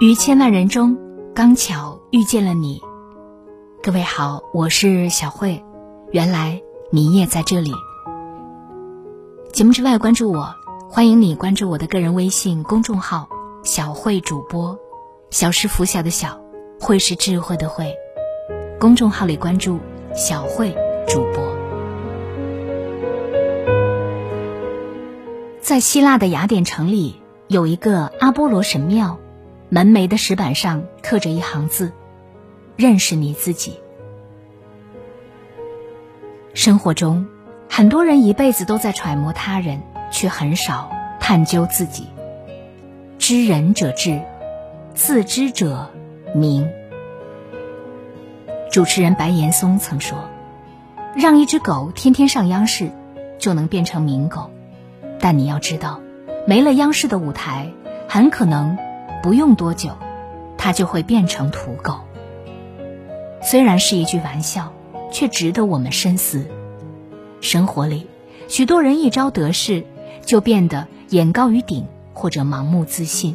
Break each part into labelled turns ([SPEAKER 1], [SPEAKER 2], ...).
[SPEAKER 1] 于千万人中，刚巧遇见了你。各位好，我是小慧。原来你也在这里。节目之外，关注我，欢迎你关注我的个人微信公众号“小慧主播”。小是拂晓的小，慧是智慧的慧。公众号里关注“小慧主播”。在希腊的雅典城里，有一个阿波罗神庙。门楣的石板上刻着一行字：“认识你自己。”生活中，很多人一辈子都在揣摩他人，却很少探究自己。知人者智，自知者明。主持人白岩松曾说：“让一只狗天天上央视，就能变成名狗。但你要知道，没了央视的舞台，很可能……”不用多久，它就会变成土狗。虽然是一句玩笑，却值得我们深思。生活里，许多人一朝得势，就变得眼高于顶或者盲目自信，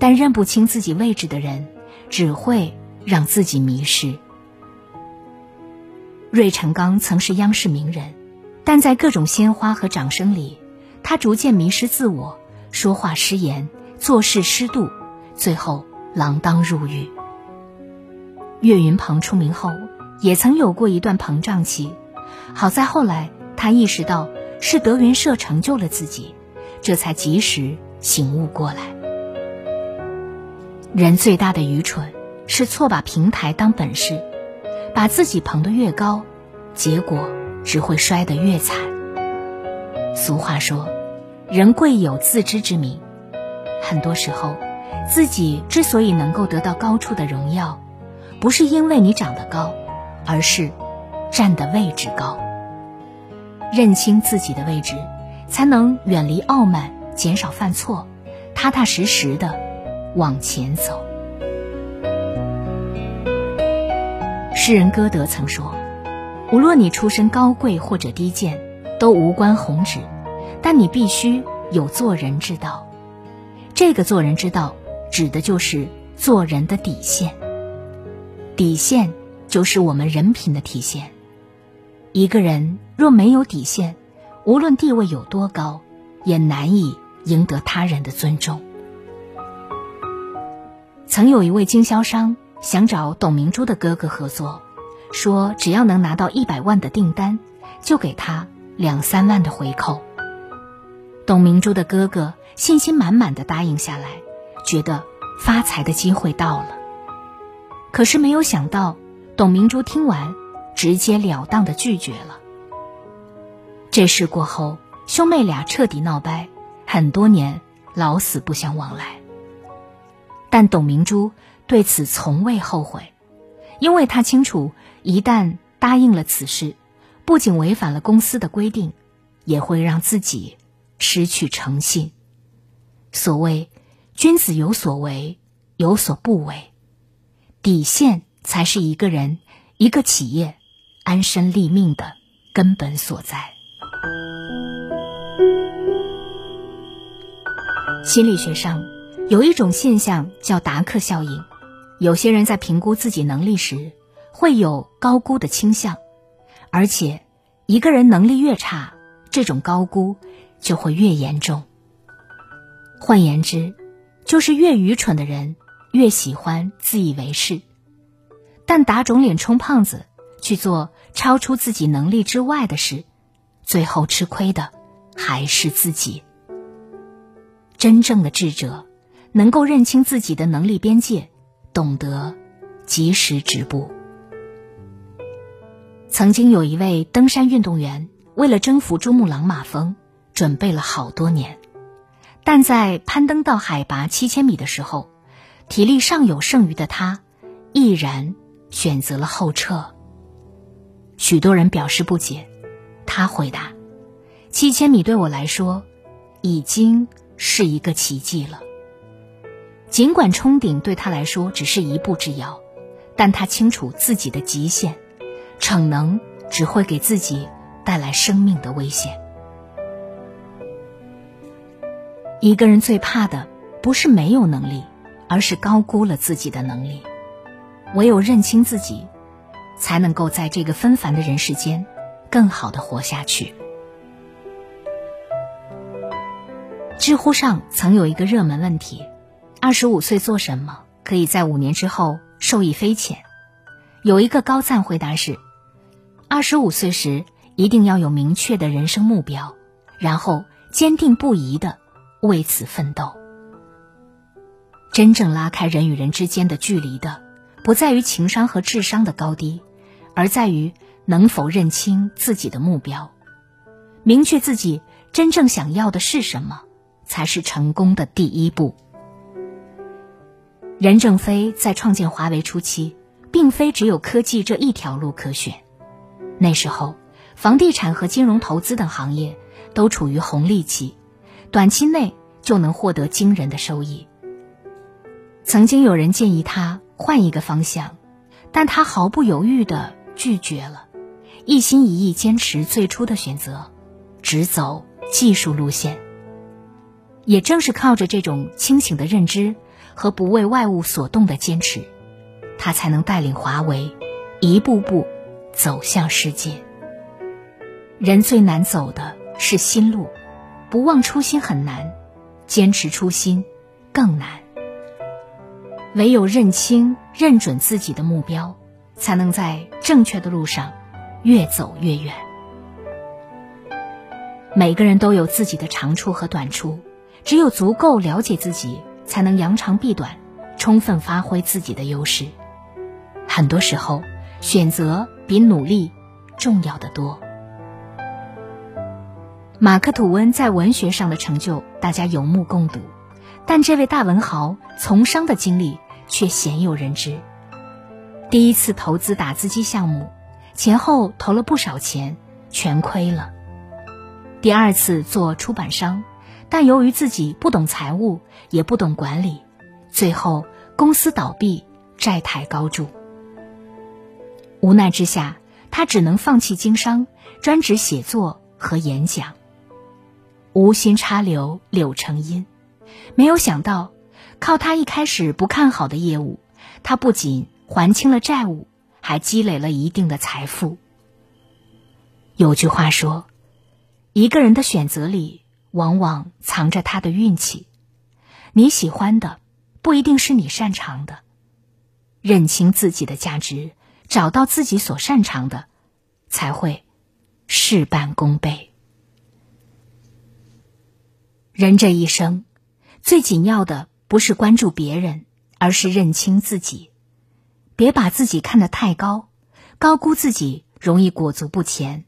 [SPEAKER 1] 但认不清自己位置的人，只会让自己迷失。芮成钢曾是央视名人，但在各种鲜花和掌声里，他逐渐迷失自我，说话失言。做事失度，最后锒铛入狱。岳云鹏出名后，也曾有过一段膨胀期，好在后来他意识到是德云社成就了自己，这才及时醒悟过来。人最大的愚蠢是错把平台当本事，把自己捧得越高，结果只会摔得越惨。俗话说：“人贵有自知之明。”很多时候，自己之所以能够得到高处的荣耀，不是因为你长得高，而是站的位置高。认清自己的位置，才能远离傲慢，减少犯错，踏踏实实的往前走。诗人歌德曾说：“无论你出身高贵或者低贱，都无关宏旨，但你必须有做人之道。”这个做人之道，指的就是做人的底线。底线就是我们人品的体现。一个人若没有底线，无论地位有多高，也难以赢得他人的尊重。曾有一位经销商想找董明珠的哥哥合作，说只要能拿到一百万的订单，就给他两三万的回扣。董明珠的哥哥。信心满满的答应下来，觉得发财的机会到了。可是没有想到，董明珠听完，直截了当的拒绝了。这事过后，兄妹俩彻底闹掰，很多年老死不相往来。但董明珠对此从未后悔，因为她清楚，一旦答应了此事，不仅违反了公司的规定，也会让自己失去诚信。所谓“君子有所为，有所不为”，底线才是一个人、一个企业安身立命的根本所在。心理学上有一种现象叫达克效应，有些人在评估自己能力时会有高估的倾向，而且一个人能力越差，这种高估就会越严重。换言之，就是越愚蠢的人越喜欢自以为是，但打肿脸充胖子去做超出自己能力之外的事，最后吃亏的还是自己。真正的智者能够认清自己的能力边界，懂得及时止步。曾经有一位登山运动员，为了征服珠穆朗玛峰，准备了好多年。但在攀登到海拔七千米的时候，体力尚有剩余的他，毅然选择了后撤。许多人表示不解，他回答：“七千米对我来说，已经是一个奇迹了。尽管冲顶对他来说只是一步之遥，但他清楚自己的极限，逞能只会给自己带来生命的危险。”一个人最怕的不是没有能力，而是高估了自己的能力。唯有认清自己，才能够在这个纷繁的人世间，更好的活下去。知乎上曾有一个热门问题：二十五岁做什么可以在五年之后受益匪浅？有一个高赞回答是：二十五岁时一定要有明确的人生目标，然后坚定不移的为此奋斗。真正拉开人与人之间的距离的。不在于情商和智商的高低，而在于能否认清自己的目标，明确自己真正想要的是什么，才是成功的第一步。任正非在创建华为初期，并非只有科技这一条路可选，那时候，房地产和金融投资等行业都处于红利期，短期内就能获得惊人的收益。曾经有人建议他。换一个方向，但他毫不犹豫的拒绝了，一心一意坚持最初的选择，只走技术路线。也正是靠着这种清醒的认知和不为外物所动的坚持，他才能带领华为一步步走向世界。人最难走的是心路，不忘初心很难，坚持初心更难。唯有认清、认准自己的目标，才能在正确的路上越走越远。每个人都有自己的长处和短处，只有足够了解自己，才能扬长避短，充分发挥自己的优势。很多时候，选择比努力重要的多。马克·吐温在文学上的成就，大家有目共睹。但这位大文豪从商的经历却鲜有人知。第一次投资打字机项目，前后投了不少钱，全亏了。第二次做出版商，但由于自己不懂财务，也不懂管理，最后公司倒闭，债台高筑。无奈之下，他只能放弃经商，专职写作和演讲。无心插柳柳成荫。没有想到，靠他一开始不看好的业务，他不仅还清了债务，还积累了一定的财富。有句话说：“一个人的选择里，往往藏着他的运气。你喜欢的，不一定是你擅长的。认清自己的价值，找到自己所擅长的，才会事半功倍。人这一生。”最紧要的不是关注别人，而是认清自己。别把自己看得太高，高估自己容易裹足不前；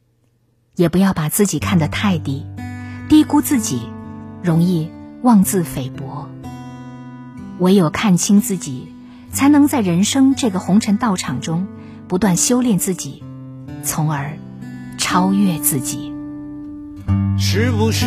[SPEAKER 1] 也不要把自己看得太低，低估自己容易妄自菲薄。唯有看清自己，才能在人生这个红尘道场中不断修炼自己，从而超越自己。
[SPEAKER 2] 是不是